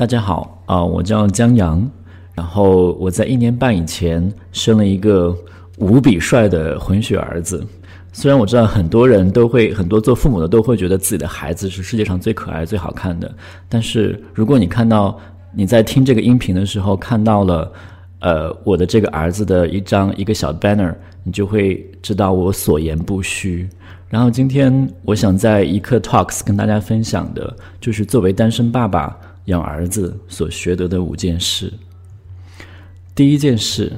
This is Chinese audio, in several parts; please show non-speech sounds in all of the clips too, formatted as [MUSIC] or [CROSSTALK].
大家好啊，我叫江阳，然后我在一年半以前生了一个无比帅的混血儿子。虽然我知道很多人都会，很多做父母的都会觉得自己的孩子是世界上最可爱、最好看的，但是如果你看到你在听这个音频的时候看到了，呃，我的这个儿子的一张一个小 banner，你就会知道我所言不虚。然后今天我想在一刻 talks 跟大家分享的就是作为单身爸爸。养儿子所学得的五件事。第一件事，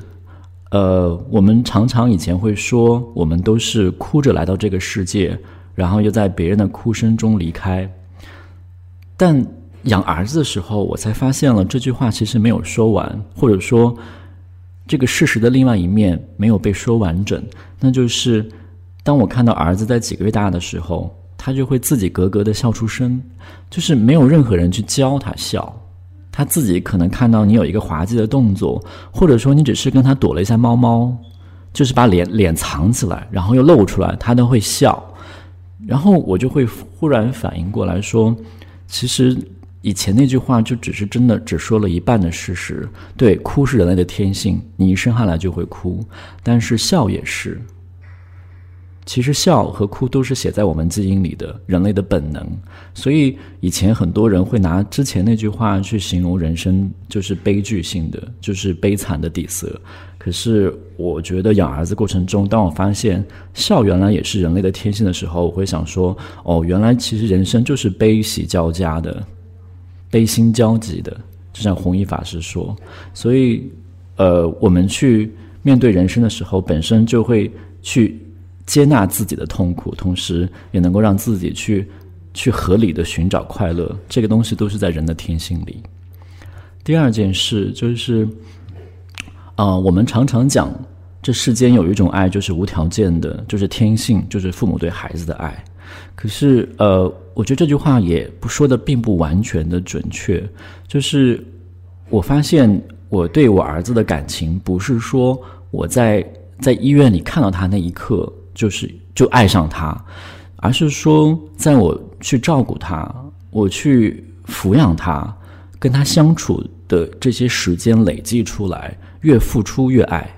呃，我们常常以前会说，我们都是哭着来到这个世界，然后又在别人的哭声中离开。但养儿子的时候，我才发现了这句话其实没有说完，或者说这个事实的另外一面没有被说完整。那就是，当我看到儿子在几个月大的时候。他就会自己咯咯的笑出声，就是没有任何人去教他笑，他自己可能看到你有一个滑稽的动作，或者说你只是跟他躲了一下猫猫，就是把脸脸藏起来，然后又露出来，他都会笑。然后我就会忽然反应过来说，其实以前那句话就只是真的只说了一半的事实。对，哭是人类的天性，你一生下来就会哭，但是笑也是。其实笑和哭都是写在我们基因里的人类的本能，所以以前很多人会拿之前那句话去形容人生，就是悲剧性的，就是悲惨的底色。可是我觉得养儿子过程中，当我发现笑原来也是人类的天性的时候，我会想说：哦，原来其实人生就是悲喜交加的，悲心交集的，就像弘一法师说。所以，呃，我们去面对人生的时候，本身就会去。接纳自己的痛苦，同时也能够让自己去去合理的寻找快乐，这个东西都是在人的天性里。第二件事就是，啊，我们常常讲，这世间有一种爱就是无条件的，就是天性，就是父母对孩子的爱。可是，呃，我觉得这句话也不说的并不完全的准确。就是我发现我对我儿子的感情，不是说我在在医院里看到他那一刻。就是就爱上他，而是说，在我去照顾他，我去抚养他，跟他相处的这些时间累计出来，越付出越爱，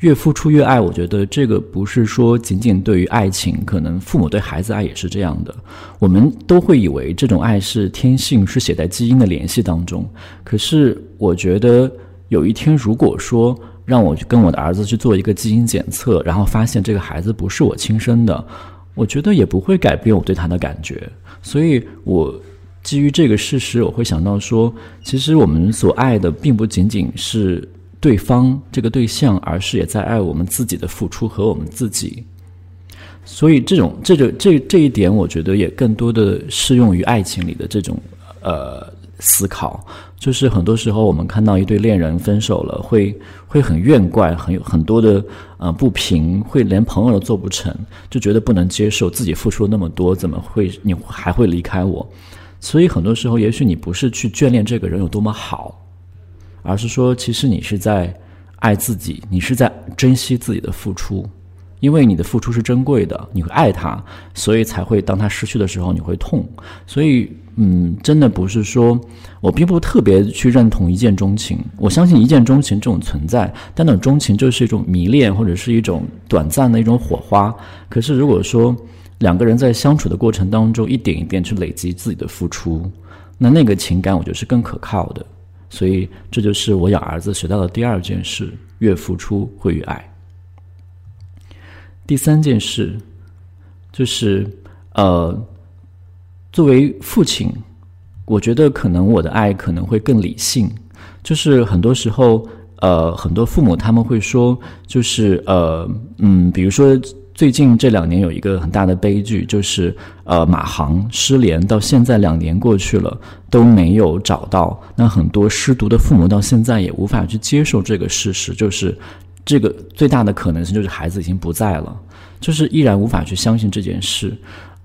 越付出越爱。我觉得这个不是说仅仅对于爱情，可能父母对孩子爱也是这样的。我们都会以为这种爱是天性，是写在基因的联系当中。可是我觉得有一天，如果说。让我去跟我的儿子去做一个基因检测，然后发现这个孩子不是我亲生的，我觉得也不会改变我对他的感觉。所以，我基于这个事实，我会想到说，其实我们所爱的并不仅仅是对方这个对象，而是也在爱我们自己的付出和我们自己。所以，这种这个这这一点，我觉得也更多的适用于爱情里的这种呃。思考就是很多时候，我们看到一对恋人分手了，会会很怨怪，很有很多的呃不平，会连朋友都做不成，就觉得不能接受自己付出了那么多，怎么会你还会离开我？所以很多时候，也许你不是去眷恋这个人有多么好，而是说，其实你是在爱自己，你是在珍惜自己的付出。因为你的付出是珍贵的，你会爱他，所以才会当他失去的时候你会痛。所以，嗯，真的不是说我并不特别去认同一见钟情。我相信一见钟情这种存在，但那种钟情就是一种迷恋或者是一种短暂的一种火花。可是，如果说两个人在相处的过程当中一点一点去累积自己的付出，那那个情感我觉得是更可靠的。所以，这就是我养儿子学到的第二件事：越付出会越爱。第三件事，就是呃，作为父亲，我觉得可能我的爱可能会更理性。就是很多时候，呃，很多父母他们会说，就是呃，嗯，比如说最近这两年有一个很大的悲剧，就是呃，马航失联，到现在两年过去了都没有找到。那很多失独的父母到现在也无法去接受这个事实，就是。这个最大的可能性就是孩子已经不在了，就是依然无法去相信这件事。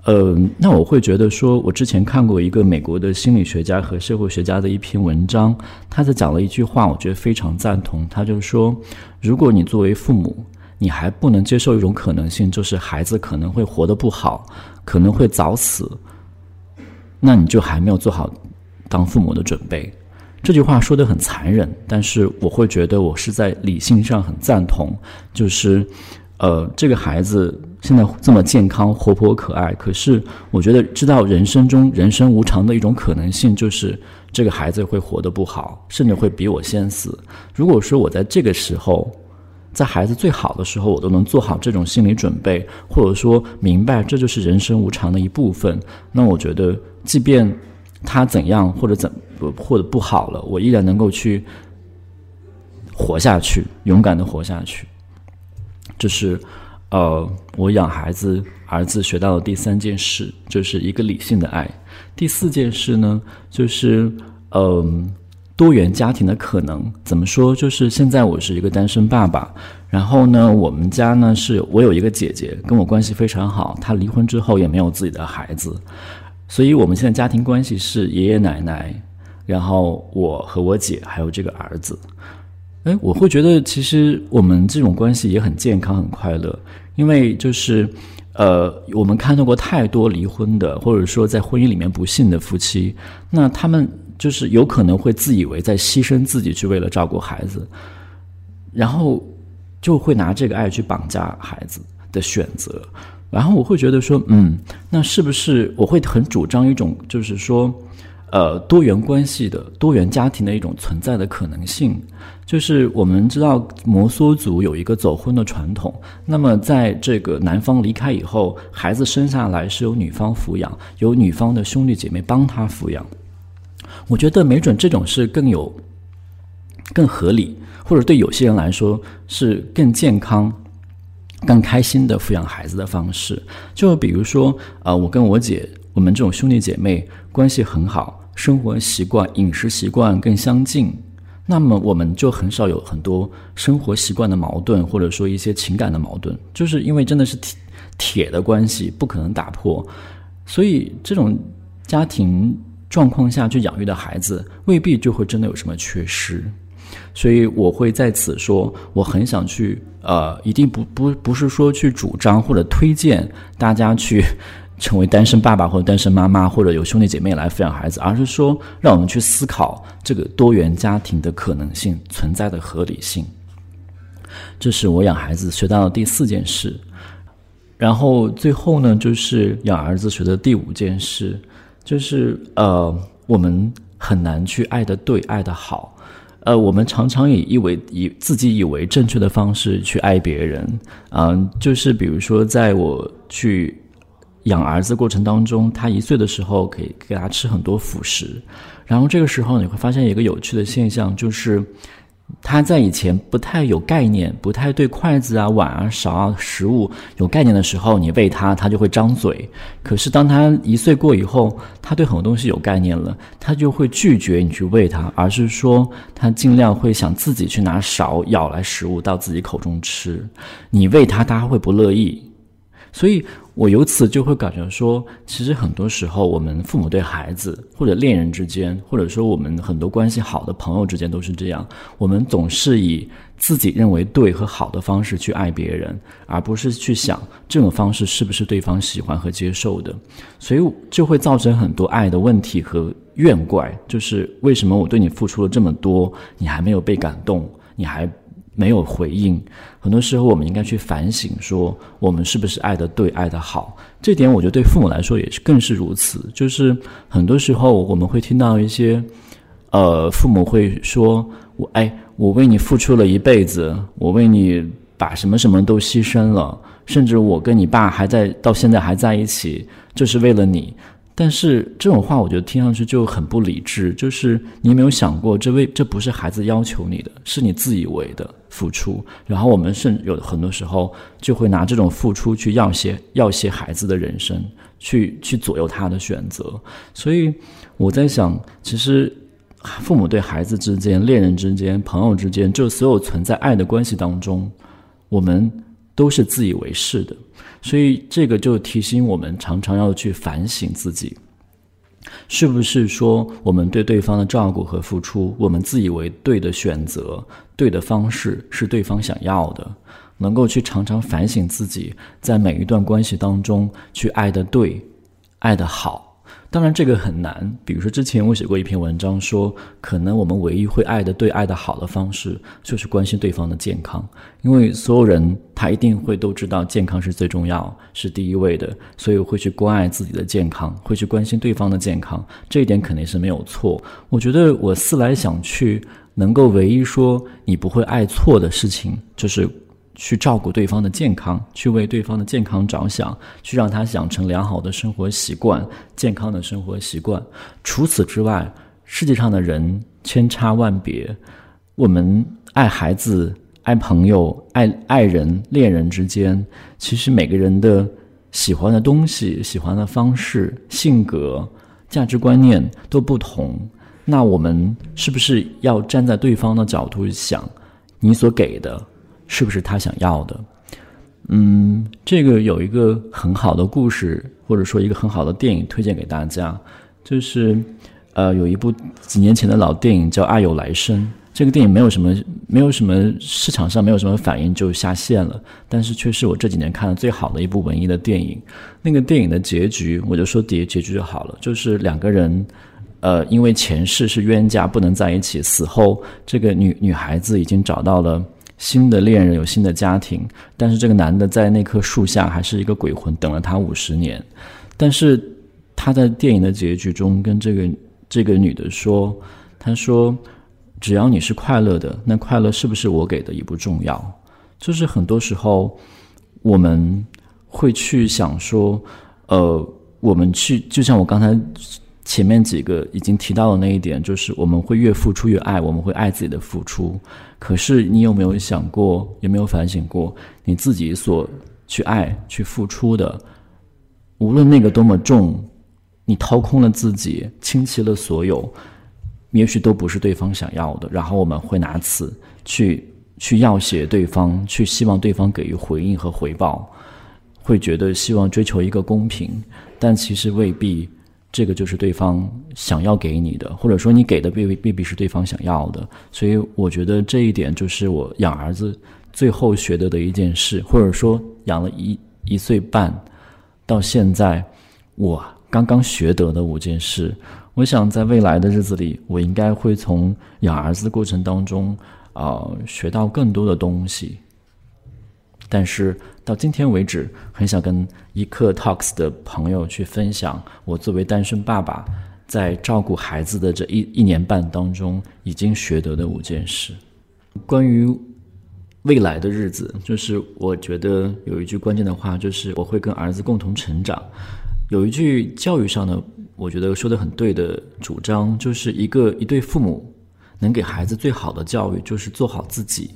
呃，那我会觉得说，我之前看过一个美国的心理学家和社会学家的一篇文章，他在讲了一句话，我觉得非常赞同。他就说，如果你作为父母，你还不能接受一种可能性，就是孩子可能会活得不好，可能会早死，那你就还没有做好当父母的准备。这句话说的很残忍，但是我会觉得我是在理性上很赞同。就是，呃，这个孩子现在这么健康、活泼、可爱，可是我觉得知道人生中人生无常的一种可能性，就是这个孩子会活得不好，甚至会比我先死。如果说我在这个时候，在孩子最好的时候，我都能做好这种心理准备，或者说明白这就是人生无常的一部分，那我觉得，即便他怎样或者怎或者不好了，我依然能够去活下去，勇敢的活下去。这是呃，我养孩子儿子学到的第三件事，就是一个理性的爱。第四件事呢，就是嗯。多元家庭的可能怎么说？就是现在我是一个单身爸爸，然后呢，我们家呢是我有一个姐姐，跟我关系非常好。她离婚之后也没有自己的孩子，所以我们现在家庭关系是爷爷奶奶，然后我和我姐还有这个儿子。哎，我会觉得其实我们这种关系也很健康、很快乐，因为就是呃，我们看到过太多离婚的，或者说在婚姻里面不幸的夫妻，那他们。就是有可能会自以为在牺牲自己去为了照顾孩子，然后就会拿这个爱去绑架孩子的选择，然后我会觉得说，嗯，那是不是我会很主张一种，就是说，呃，多元关系的多元家庭的一种存在的可能性？就是我们知道摩梭族有一个走婚的传统，那么在这个男方离开以后，孩子生下来是由女方抚养，由女方的兄弟姐妹帮他抚养。我觉得没准这种是更有、更合理，或者对有些人来说是更健康、更开心的抚养孩子的方式。就比如说，呃，我跟我姐，我们这种兄弟姐妹关系很好，生活习惯、饮食习惯更相近，那么我们就很少有很多生活习惯的矛盾，或者说一些情感的矛盾，就是因为真的是铁铁的关系，不可能打破，所以这种家庭。状况下去养育的孩子未必就会真的有什么缺失，所以我会在此说，我很想去，呃，一定不不不是说去主张或者推荐大家去 [LAUGHS] 成为单身爸爸或者单身妈妈或者有兄弟姐妹来抚养孩子，而是说让我们去思考这个多元家庭的可能性存在的合理性。这是我养孩子学到的第四件事，然后最后呢，就是养儿子学的第五件事。就是呃，我们很难去爱的对，爱的好，呃，我们常常以以为以自己以为正确的方式去爱别人，嗯，就是比如说，在我去养儿子过程当中，他一岁的时候可以给他吃很多辅食，然后这个时候你会发现一个有趣的现象，就是。他在以前不太有概念，不太对筷子啊、碗啊、勺啊、食物有概念的时候，你喂他，他就会张嘴。可是当他一岁过以后，他对很多东西有概念了，他就会拒绝你去喂他，而是说他尽量会想自己去拿勺舀来食物到自己口中吃。你喂他，他会不乐意。所以我由此就会感觉说，其实很多时候，我们父母对孩子，或者恋人之间，或者说我们很多关系好的朋友之间，都是这样。我们总是以自己认为对和好的方式去爱别人，而不是去想这种方式是不是对方喜欢和接受的。所以就会造成很多爱的问题和怨怪，就是为什么我对你付出了这么多，你还没有被感动，你还。没有回应，很多时候我们应该去反省，说我们是不是爱的对，爱的好。这点我觉得对父母来说也是更是如此。就是很多时候我们会听到一些，呃，父母会说：“我哎，我为你付出了一辈子，我为你把什么什么都牺牲了，甚至我跟你爸还在到现在还在一起，就是为了你。”但是这种话，我觉得听上去就很不理智。就是你有没有想过，这为这不是孩子要求你的，是你自以为的付出。然后我们甚有很多时候就会拿这种付出去要挟要挟孩子的人生，去去左右他的选择。所以我在想，其实父母对孩子之间、恋人之间、朋友之间，就所有存在爱的关系当中，我们都是自以为是的。所以，这个就提醒我们，常常要去反省自己，是不是说我们对对方的照顾和付出，我们自以为对的选择、对的方式是对方想要的？能够去常常反省自己，在每一段关系当中去爱的对、爱的好，当然这个很难。比如说之前我写过一篇文章，说可能我们唯一会爱的、对爱的好的方式，就是关心对方的健康，因为所有人他一定会都知道健康是最重要、是第一位的，所以会去关爱自己的健康，会去关心对方的健康，这一点肯定是没有错。我觉得我思来想去，能够唯一说你不会爱错的事情，就是。去照顾对方的健康，去为对方的健康着想，去让他养成良好的生活习惯、健康的生活习惯。除此之外，世界上的人千差万别，我们爱孩子、爱朋友、爱爱人、恋人之间，其实每个人的喜欢的东西、喜欢的方式、性格、价值观念都不同。那我们是不是要站在对方的角度想，你所给的？是不是他想要的？嗯，这个有一个很好的故事，或者说一个很好的电影推荐给大家，就是呃，有一部几年前的老电影叫《爱有来生》。这个电影没有什么，没有什么市场上没有什么反应就下线了，但是却是我这几年看的最好的一部文艺的电影。那个电影的结局，我就说结结局就好了，就是两个人，呃，因为前世是冤家，不能在一起，死后这个女女孩子已经找到了。新的恋人有新的家庭，但是这个男的在那棵树下还是一个鬼魂，等了他五十年。但是他在电影的结局中跟这个这个女的说：“他说，只要你是快乐的，那快乐是不是我给的也不重要。就是很多时候我们会去想说，呃，我们去就像我刚才。”前面几个已经提到的那一点，就是我们会越付出越爱，我们会爱自己的付出。可是你有没有想过，有没有反省过，你自己所去爱、去付出的，无论那个多么重，你掏空了自己，倾其了所有，也许都不是对方想要的。然后我们会拿此去去要挟对方，去希望对方给予回应和回报，会觉得希望追求一个公平，但其实未必。这个就是对方想要给你的，或者说你给的未必未必是对方想要的，所以我觉得这一点就是我养儿子最后学得的一件事，或者说养了一一岁半到现在我刚刚学得的五件事。我想在未来的日子里，我应该会从养儿子的过程当中啊学到更多的东西，但是。到今天为止，很想跟一刻 Talks 的朋友去分享我作为单身爸爸在照顾孩子的这一一年半当中已经学得的五件事。关于未来的日子，就是我觉得有一句关键的话，就是我会跟儿子共同成长。有一句教育上的，我觉得说的很对的主张，就是一个一对父母能给孩子最好的教育，就是做好自己。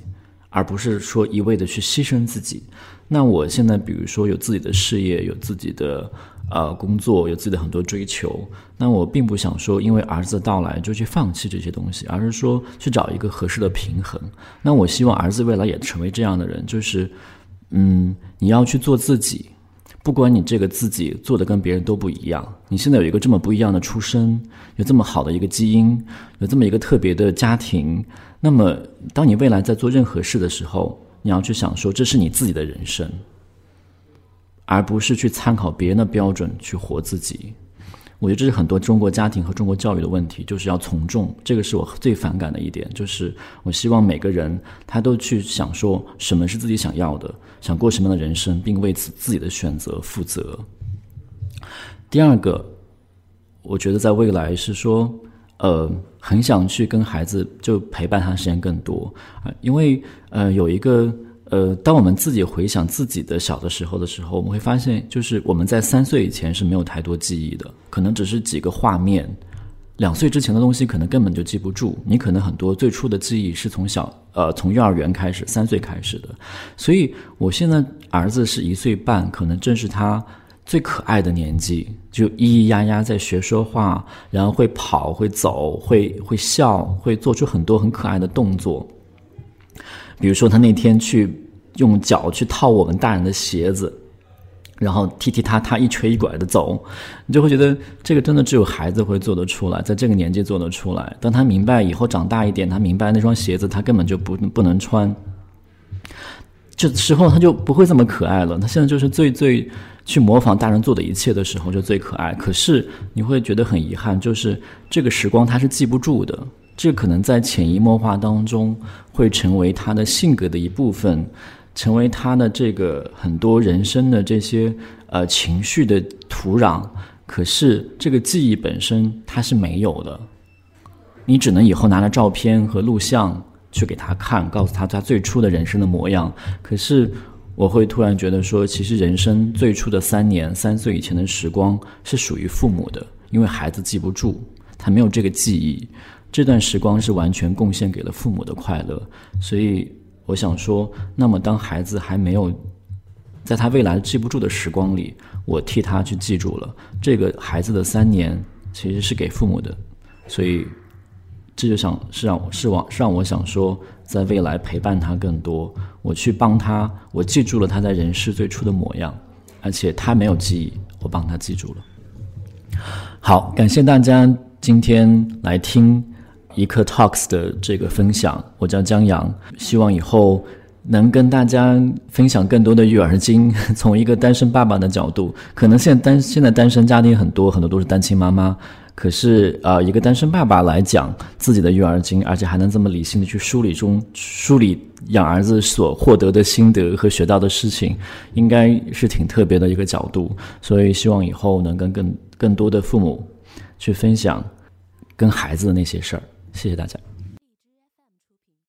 而不是说一味的去牺牲自己。那我现在比如说有自己的事业，有自己的呃工作，有自己的很多追求。那我并不想说因为儿子的到来就去放弃这些东西，而是说去找一个合适的平衡。那我希望儿子未来也成为这样的人，就是嗯，你要去做自己，不管你这个自己做的跟别人都不一样。你现在有一个这么不一样的出身，有这么好的一个基因，有这么一个特别的家庭。那么，当你未来在做任何事的时候，你要去想说，这是你自己的人生，而不是去参考别人的标准去活自己。我觉得这是很多中国家庭和中国教育的问题，就是要从众。这个是我最反感的一点，就是我希望每个人他都去想说什么是自己想要的，想过什么样的人生，并为此自己的选择负责。第二个，我觉得在未来是说。呃，很想去跟孩子就陪伴他时间更多啊，因为呃有一个呃，当我们自己回想自己的小的时候的时候，我们会发现，就是我们在三岁以前是没有太多记忆的，可能只是几个画面。两岁之前的东西可能根本就记不住，你可能很多最初的记忆是从小呃从幼儿园开始，三岁开始的。所以我现在儿子是一岁半，可能正是他。最可爱的年纪，就咿咿呀呀在学说话，然后会跑、会走、会会笑、会做出很多很可爱的动作。比如说，他那天去用脚去套我们大人的鞋子，然后踢踢踏踏、一瘸一拐的走，你就会觉得这个真的只有孩子会做得出来，在这个年纪做得出来。当他明白以后长大一点，他明白那双鞋子他根本就不不能穿，这时候他就不会这么可爱了。他现在就是最最。去模仿大人做的一切的时候就最可爱。可是你会觉得很遗憾，就是这个时光他是记不住的，这可能在潜移默化当中会成为他的性格的一部分，成为他的这个很多人生的这些呃情绪的土壤。可是这个记忆本身它是没有的，你只能以后拿着照片和录像去给他看，告诉他他最初的人生的模样。可是。我会突然觉得说，其实人生最初的三年，三岁以前的时光是属于父母的，因为孩子记不住，他没有这个记忆，这段时光是完全贡献给了父母的快乐。所以我想说，那么当孩子还没有在他未来记不住的时光里，我替他去记住了这个孩子的三年，其实是给父母的，所以。这就想是让是往是让我想说，在未来陪伴他更多，我去帮他，我记住了他在人世最初的模样，而且他没有记忆，我帮他记住了。好，感谢大家今天来听一刻 Talks 的这个分享，我叫江阳，希望以后能跟大家分享更多的育儿经，[LAUGHS] 从一个单身爸爸的角度，可能现在单现在单身家庭很多，很多都是单亲妈妈。可是，呃，一个单身爸爸来讲自己的育儿经，而且还能这么理性的去梳理中梳理养儿子所获得的心得和学到的事情，应该是挺特别的一个角度。所以，希望以后能跟更更多的父母去分享跟孩子的那些事儿。谢谢大家。